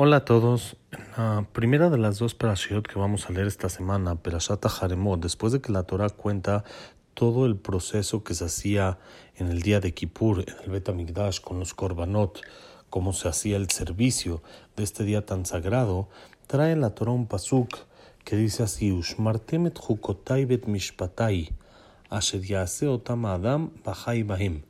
Hola a todos. La primera de las dos parashiot que vamos a leer esta semana, Perashat Haremot, después de que la Torah cuenta todo el proceso que se hacía en el día de Kippur, en el Bet HaMikdash, con los korbanot, cómo se hacía el servicio de este día tan sagrado, trae la Torah un pasuk que dice así: Ushmartemet chukotai bet mishpatai, asher adam bahim.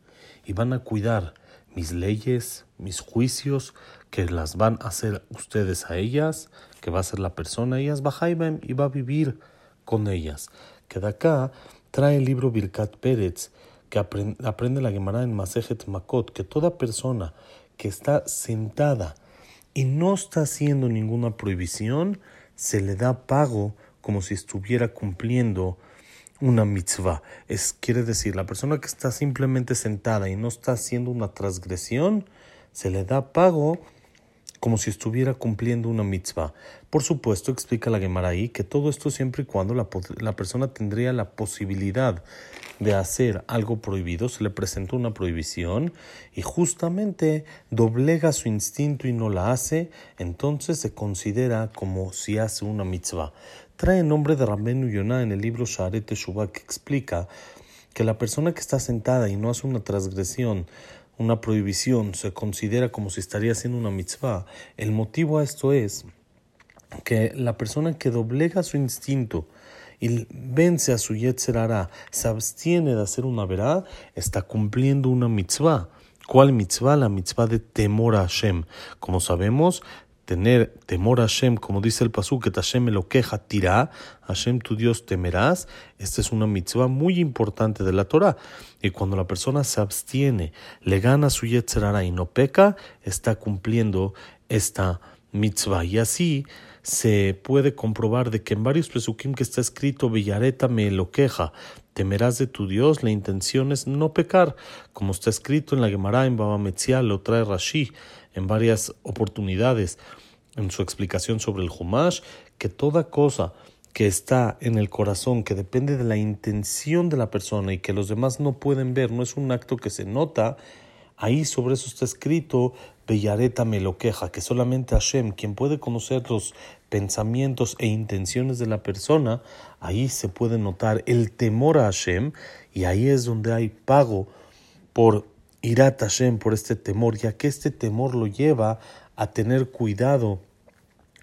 Y van a cuidar mis leyes, mis juicios, que las van a hacer ustedes a ellas, que va a ser la persona, ellas y va a vivir con ellas. Que de acá trae el libro Birkat Pérez, que aprende, la Gemara en Masejet Makot, que toda persona que está sentada y no está haciendo ninguna prohibición, se le da pago como si estuviera cumpliendo una mitzvah. Es, quiere decir, la persona que está simplemente sentada y no está haciendo una transgresión, se le da pago como si estuviera cumpliendo una mitzvah. Por supuesto, explica la Gemara ahí que todo esto siempre y cuando la, la, persona tendría la posibilidad de hacer algo prohibido, se le presentó una prohibición y justamente doblega su instinto y no la hace, entonces se considera como si hace una mitzvah. Trae el nombre de Rabenu Yonah en el libro Sharet Teshuvah que explica que la persona que está sentada y no hace una transgresión una prohibición se considera como si estaría haciendo una mitzvah, el motivo a esto es que la persona que doblega su instinto y vence a su yetzerara, se abstiene de hacer una verá, está cumpliendo una mitzvah. ¿Cuál mitzvah? La mitzvah de temor a Hashem. Como sabemos, tener temor a Hashem, como dice el pasú, que Hashem me lo queja, tirá, Hashem tu Dios temerás. Esta es una mitzvah muy importante de la Torah. Y cuando la persona se abstiene, le gana su yetzerara y no peca, está cumpliendo esta mitzvah. Y así se puede comprobar de que en varios pesukim que está escrito, Villareta me lo queja, temerás de tu Dios, la intención es no pecar, como está escrito en la Gemara en Baba Metzial, lo trae Rashi en varias oportunidades en su explicación sobre el Humash, que toda cosa que está en el corazón, que depende de la intención de la persona y que los demás no pueden ver, no es un acto que se nota, ahí sobre eso está escrito, Bellareta me lo queja, que solamente Hashem, quien puede conocer los pensamientos e intenciones de la persona, ahí se puede notar el temor a Hashem y ahí es donde hay pago por Irat Hashem, por este temor, ya que este temor lo lleva a tener cuidado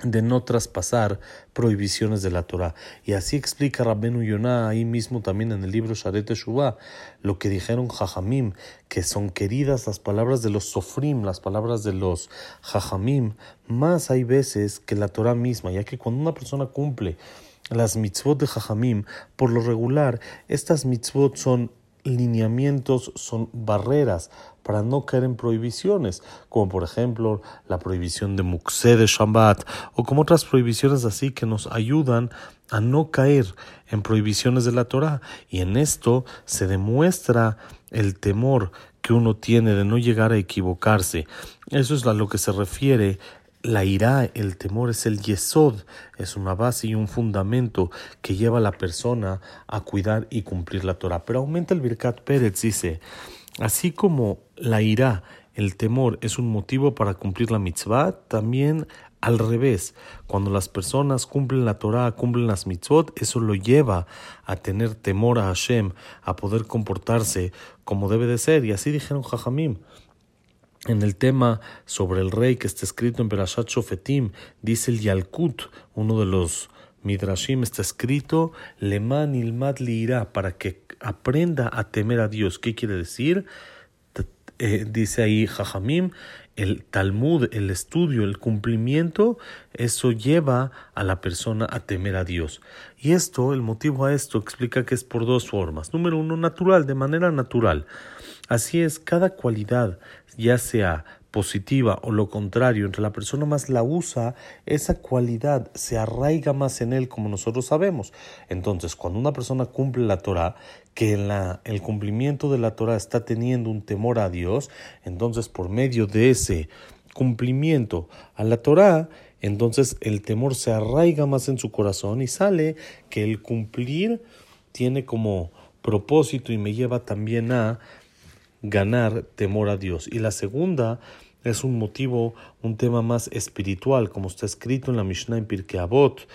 de no traspasar prohibiciones de la Torah. Y así explica Rabbenu Yonah ahí mismo también en el libro Sharet Shuvah, lo que dijeron Jajamim, que son queridas las palabras de los Sofrim, las palabras de los Jajamim, más hay veces que la Torah misma, ya que cuando una persona cumple las mitzvot de Jajamim, por lo regular, estas mitzvot son lineamientos, son barreras para no caer en prohibiciones, como por ejemplo la prohibición de Muxé de Shabbat o como otras prohibiciones así que nos ayudan a no caer en prohibiciones de la Torah. Y en esto se demuestra el temor que uno tiene de no llegar a equivocarse. Eso es a lo que se refiere la ira, el temor es el yesod, es una base y un fundamento que lleva a la persona a cuidar y cumplir la Torah. Pero aumenta el Birkat Pérez, dice, así como la ira, el temor es un motivo para cumplir la mitzvah, también al revés, cuando las personas cumplen la Torah, cumplen las mitzvot, eso lo lleva a tener temor a Hashem, a poder comportarse como debe de ser. Y así dijeron Jajamim en el tema sobre el rey que está escrito en Berashat Shofetim, dice el Yalkut, uno de los Midrashim, está escrito, Leman ilmad liira, para que aprenda a temer a Dios. ¿Qué quiere decir? Eh, dice ahí Jajamim, el Talmud, el estudio, el cumplimiento, eso lleva a la persona a temer a Dios. Y esto, el motivo a esto, explica que es por dos formas. Número uno, natural, de manera natural. Así es, cada cualidad, ya sea positiva o lo contrario, entre la persona más la usa, esa cualidad se arraiga más en él como nosotros sabemos. Entonces, cuando una persona cumple la Torah, que el cumplimiento de la Torah está teniendo un temor a Dios, entonces por medio de ese cumplimiento a la Torah, entonces el temor se arraiga más en su corazón y sale que el cumplir tiene como propósito y me lleva también a ganar temor a Dios. Y la segunda es un motivo, un tema más espiritual, como está escrito en la Mishnah en Pirkei Avot.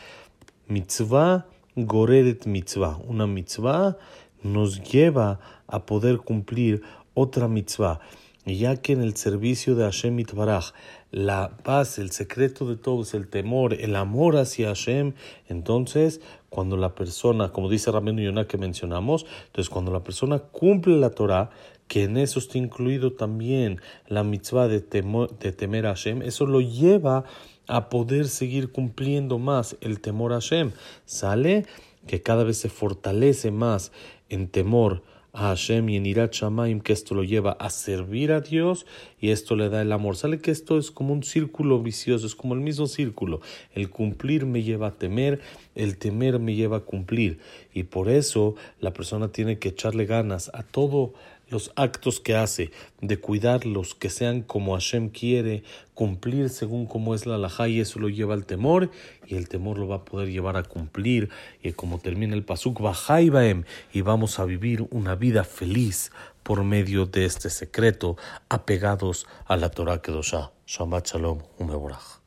Mitzvah goreret mitzvah. Una mitzvah nos lleva a poder cumplir otra mitzvah. Ya que en el servicio de Hashem Itbaraj, la paz, el secreto de todo es el temor, el amor hacia Hashem, entonces cuando la persona, como dice Rameno Yonah que mencionamos, entonces cuando la persona cumple la Torah, que en eso está incluido también la mitzvah de, temer a Hashem, eso lo lleva a poder seguir cumpliendo más el temor a Hashem. Sale que cada vez se fortalece más en temor a Hashem y en Irat Shamaim, que esto lo lleva a servir a Dios y esto le da el amor. Sale que esto es como un círculo vicioso, es como el mismo círculo. El cumplir me lleva a temer, el temer me lleva a cumplir. Y por eso la persona tiene que echarle ganas a todo los actos que hace, de cuidarlos, que sean como Hashem quiere, cumplir según como es la alajá, y eso lo lleva al temor, y el temor lo va a poder llevar a cumplir, y como termina el pasuk, Baem, y vamos a vivir una vida feliz por medio de este secreto, apegados a la Torah Kedoshah. Shabbat Shalom, Umeborach.